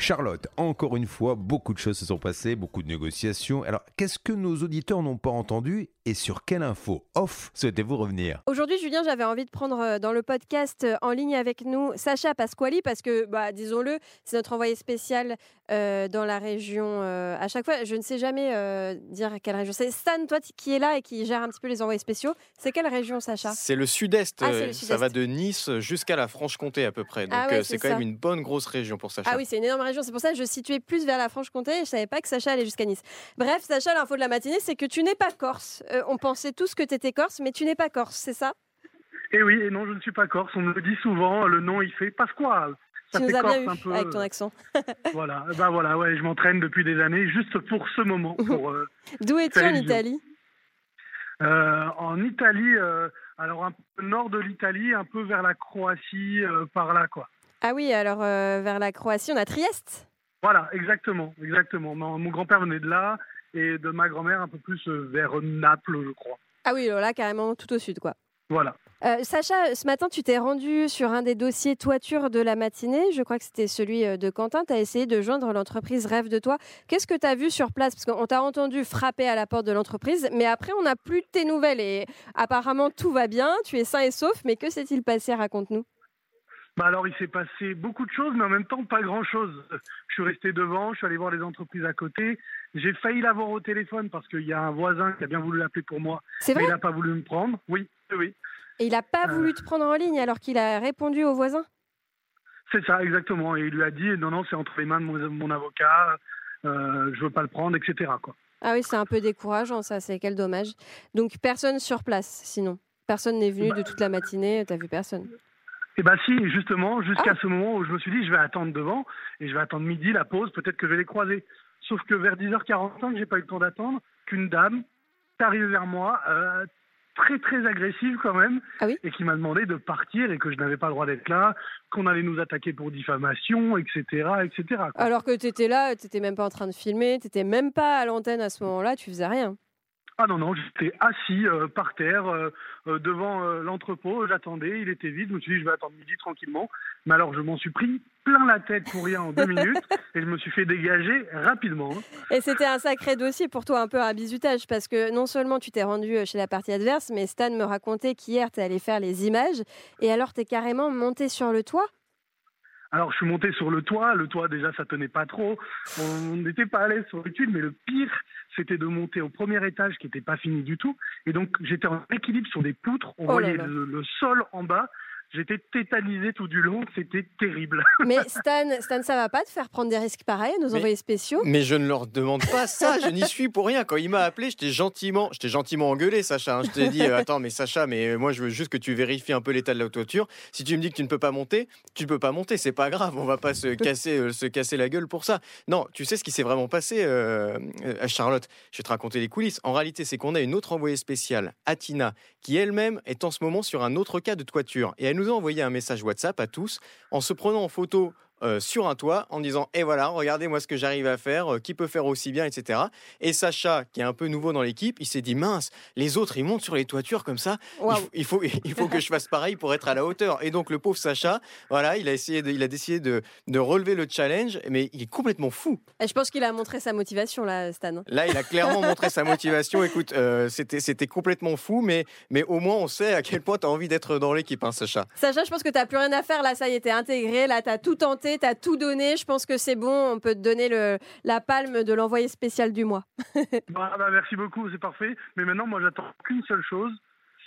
Charlotte, encore une fois, beaucoup de choses se sont passées, beaucoup de négociations. Alors, qu'est-ce que nos auditeurs n'ont pas entendu et sur quelle info off souhaitez-vous revenir? Aujourd'hui, Julien, j'avais envie de prendre euh, dans le podcast euh, en ligne avec nous Sacha Pasquali parce que, bah, disons-le, c'est notre envoyé spécial euh, dans la région. à chaque fois, je ne sais jamais dire quelle région. C'est Stan, toi, qui est là et qui gère un petit peu les envoyés spéciaux. C'est quelle région, Sacha? C'est le sud-est. Ah, ça va de Nice jusqu'à la Franche-Comté à peu près. Ah Donc, c'est quand même une bonne grosse région pour Sacha. Ah oui, c'est une énorme c'est pour ça que je situais plus vers la Franche-Comté et je savais pas que Sacha allait jusqu'à Nice. Bref, Sacha, l'info de la matinée, c'est que tu n'es pas corse. Euh, on pensait tous que tu étais corse, mais tu n'es pas corse, c'est ça? Eh oui, et non, je ne suis pas corse. On me le dit souvent, le nom, il fait Pasquale. Ça tu nous as bien eu avec ton accent. voilà, bah voilà, ouais, je m'entraîne depuis des années juste pour ce moment. Euh, D'où es-tu en Italie? Euh, En Italie, alors un peu nord de l'Italie, un peu vers la Croatie, par là, quoi. Ah oui, alors euh, vers la Croatie, on a Trieste. Voilà, exactement, exactement. Mon, grand-père venait de là et de ma grand-mère un peu plus euh, vers Naples, je crois. Ah oui, là carrément tout au sud, quoi. Voilà. Euh, Sacha, ce matin, tu t'es rendu sur un des dossiers toiture de la matinée. Je crois que c'était celui de Quentin. Tu as essayé de joindre l'entreprise Rêve de toi. Qu'est-ce que tu as vu sur place? Parce qu'on t'a entendu frapper à la porte de l'entreprise, mais après, on n'a plus tes nouvelles. Et apparemment, tout va bien. Tu es sain et sauf. Mais que s'est-il passé? Raconte-nous. Bah alors, il s'est passé beaucoup de choses, mais en même temps, pas grand-chose. Je suis resté devant, je suis allé voir les entreprises à côté. J'ai failli l'avoir au téléphone parce qu'il y a un voisin qui a bien voulu l'appeler pour moi. C'est vrai mais il n'a pas voulu me prendre. Oui, oui. Et il n'a pas euh. voulu te prendre en ligne alors qu'il a répondu au voisin? C'est ça, exactement. Et il lui a dit non, non, c'est entre les mains de mon, avocat, euh, je veux pas le prendre, etc. Quoi. Ah oui, c'est un peu décourageant, ça, c'est quel dommage. Donc, personne sur place, sinon? Personne n'est venu bah, de toute la matinée, t'as vu personne? Eh bien si, justement, jusqu'à ah. ce moment où je me suis dit, je vais attendre devant, et je vais attendre midi, la pause, peut-être que je vais les croiser. Sauf que vers 10h45, j'ai pas eu le temps d'attendre, qu'une dame est arrivée vers moi, euh, très très agressive quand même, ah et qui m'a demandé de partir et que je n'avais pas le droit d'être là, qu'on allait nous attaquer pour diffamation, etc. etc. Alors que tu étais là, tu n'étais même pas en train de filmer, tu n'étais même pas à l'antenne à ce moment-là, tu faisais rien. Ah non, non, j'étais assis euh, par terre euh, euh, devant l'entrepôt, j'attendais, il était vide, je me suis dit je vais attendre midi tranquillement. Mais alors je m'en suis pris plein la tête pour rien en deux minutes et je me suis fait dégager rapidement. Hein. Et c'était un sacré dossier pour toi, un peu un bizutage, parce que non seulement tu t'es rendu chez la partie adverse, mais Stan me racontait qu'hier tu allé faire les images et alors tu es carrément monté sur le toit alors je suis monté sur le toit, le toit déjà ça tenait pas trop, on n'était pas à l'aise sur l'étude, mais le pire c'était de monter au premier étage qui n'était pas fini du tout, et donc j'étais en équilibre sur des poutres, on oh voyait le, sol en bas, J'étais tétanisé tout du long, c'était terrible. Mais Stan, Stan, ça va pas te faire prendre des risques pareils à nos envoyés spéciaux? Mais je ne leur demande pas ça, je n'y suis pour rien. Quand il m'a appelé, j'étais gentiment, j'étais gentiment engueulé, Sacha. Hein. Je t'ai dit, euh, attends, mais Sacha, mais euh, moi je veux juste que tu vérifies un peu l'état de la toiture. Si tu me dis que tu ne peux pas monter, tu ne peux pas monter, c'est pas grave, on va pas se casser, euh, se casser la gueule pour ça. Non, tu sais ce qui s'est vraiment passé à Charlotte? Je vais te raconter les coulisses. En réalité, c'est qu'on a une autre envoyée spéciale, Atina, qui elle-même est en ce moment sur un autre cas de toiture et elle nous a envoyé un message WhatsApp à tous en se prenant en photo euh, sur un toit en disant et voilà regardez moi ce que j'arrive à faire euh, qui peut faire aussi bien etc et Sacha qui est un peu nouveau dans l'équipe il s'est dit mince les autres ils montent sur les toitures comme ça. Il, faut il faut que je fasse pareil pour être à la hauteur. Et donc le pauvre Sacha voilà il a essayé de, il a décidé de, de relever le challenge mais il est complètement fou. Et je pense qu'il a montré sa motivation là Stan là il a clairement montré sa motivation. Écoute euh, c'était c'était complètement fou mais mais au moins on sait à quel point tu as envie d'être dans l'équipe hein, Sacha. Sacha je pense que tu n'as plus rien à faire. Là ça y est t'es intégré. Là tu as tout tenté tu as tout donné. Je pense que c'est bon. On peut te donner le, la palme de l'envoyé spécial du mois. Bah, bah, merci beaucoup, c'est parfait. Mais maintenant, moi, j'attends qu'une seule chose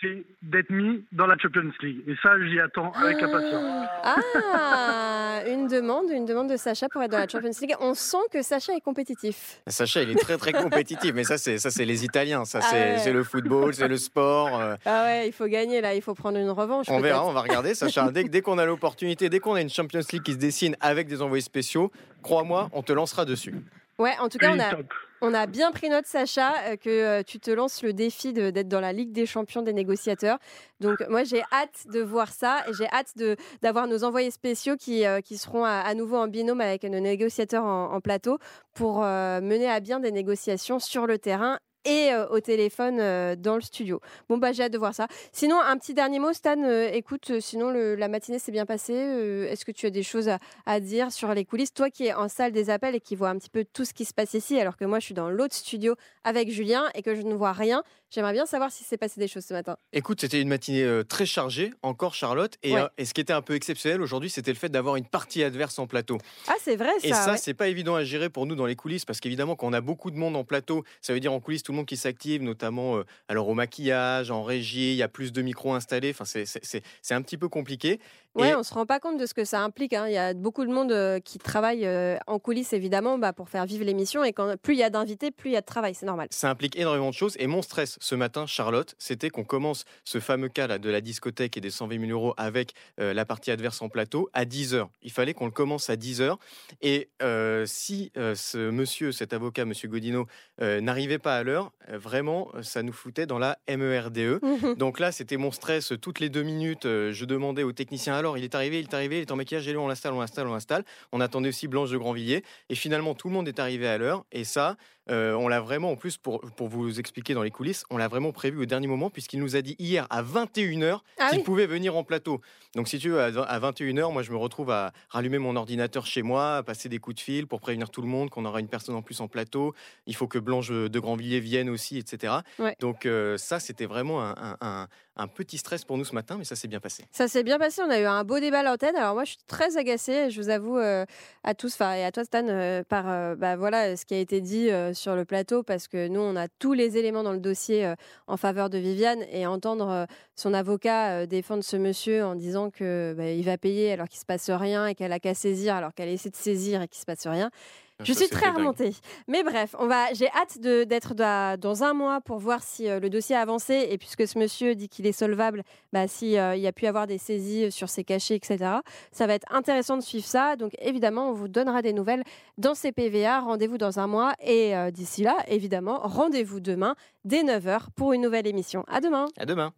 c'est d'être mis dans la Champions League. Et ça, j'y attends avec impatience. Ah, une demande, une demande de Sacha pour être dans la Champions League. On sent que Sacha est compétitif. Sacha, il est très très compétitif, mais ça c'est ça c'est les Italiens, ça ah c'est le football, c'est le sport. Euh. Ah ouais, il faut gagner là, il faut prendre une revanche. On verra, on va regarder. Sacha, dès, dès qu'on a l'opportunité, dès qu'on a une Champions League qui se dessine avec des envoyés spéciaux, crois-moi, on te lancera dessus. Ouais, en tout cas, on a, on a bien pris note, Sacha, euh, que euh, tu te lances le défi d'être dans la Ligue des champions des négociateurs. Donc, moi, j'ai hâte de voir ça et j'ai hâte d'avoir nos envoyés spéciaux qui, euh, qui seront à, nouveau en binôme avec nos négociateurs en, plateau pour mener à bien des négociations sur le terrain et euh, au téléphone euh, dans le studio. Bon, bah, j'ai hâte de voir ça. Sinon, un petit dernier mot, Stan. euh, écoute, sinon, le- la matinée s'est bien passée. Est-ce que tu as des choses à, à dire sur les coulisses? Toi qui es en salle des appels et qui vois un petit peu tout ce qui se passe ici, alors que moi, je suis dans l'autre studio avec Julien et que je ne vois rien. J'aimerais bien savoir si s'est passé des choses ce matin. Écoute, c'était une matinée très chargée, encore Charlotte. Et, Ouais. et ce qui était un peu exceptionnel aujourd'hui, c'était le fait d'avoir une partie adverse en plateau. Ah, c'est vrai ça. Et ça, ouais. c'est pas évident à gérer pour nous dans les coulisses, parce qu'évidemment, quand on a beaucoup de monde en plateau, ça veut dire en coulisses monde qui s'active, notamment euh, alors au maquillage, en régie, il y a plus de micros installés. Enfin, c'est un petit peu compliqué. Ouais, Et- on se rend pas compte de ce que ça implique. hein. Il y a beaucoup de monde euh, qui travaille euh, en coulisses, évidemment, bah, pour faire vivre l'émission. Et quand plus il y a d'invités, plus il y a de travail. C'est normal. Ça implique énormément de choses. Et mon stress ce matin, Charlotte, c'était qu'on commence ce fameux cas là, de la discothèque et des 120 000 euros avec euh, la partie adverse en plateau à 10 heures. Il fallait qu'on le commence à 10 heures. Et si ce monsieur, cet avocat, monsieur Godino, n'arrivait pas à l'heure, vraiment, ça nous foutait dans la MERDE. Donc là, c'était mon stress. Toutes les deux minutes, je demandais au technicien alors, il est arrivé, il est arrivé, il est en maquillage, et on l'installe, on l'installe, on l'installe. On attendait aussi Blanche de Grandvilliers. Et finalement, tout le monde est arrivé à l'heure. Et ça, euh, on l'a vraiment, en plus, pour, pour vous expliquer dans les coulisses, on l'a vraiment prévu au dernier moment, puisqu'il nous a dit hier à 21h Ah qu'il oui. pouvait venir en plateau. Donc, si tu veux, à à 21h, moi, je me retrouve à rallumer mon ordinateur chez moi, à passer des coups de fil pour prévenir tout le monde qu'on aura une personne en plus en plateau. Il faut que Blanche de Grandvilliers vienne aussi, etc. Ouais. Donc, euh, ça, c'était vraiment un, un- un- un petit stress pour nous ce matin, mais ça s'est bien passé. Ça s'est bien passé. On a eu un beau débat à l'antenne. Alors moi, je suis très agacée. Je vous avoue euh, à tous, et à toi Stan, euh, par euh, bah, voilà ce qui a été dit sur le plateau, parce que nous, on a tous les éléments dans le dossier en faveur de Viviane et entendre son avocat défendre ce monsieur en disant que bah, va payer alors qu'il se passe rien et qu'elle a qu'à saisir alors qu'elle essaie de saisir et qu'il se passe rien. Je suis très remontée. Mais bref, on va. J'ai hâte d'être da- dans un mois pour voir si euh, le dossier a avancé et puisque ce monsieur dit qu'il est solvable, bah, si euh, il y a pu avoir des saisies sur ses cachets, etc. Ça va être intéressant de suivre ça. Donc évidemment, on vous donnera des nouvelles dans ces PVA. Rendez-vous dans un mois et euh, d'ici là, évidemment, rendez-vous demain dès 9h pour une nouvelle émission. À demain. À demain.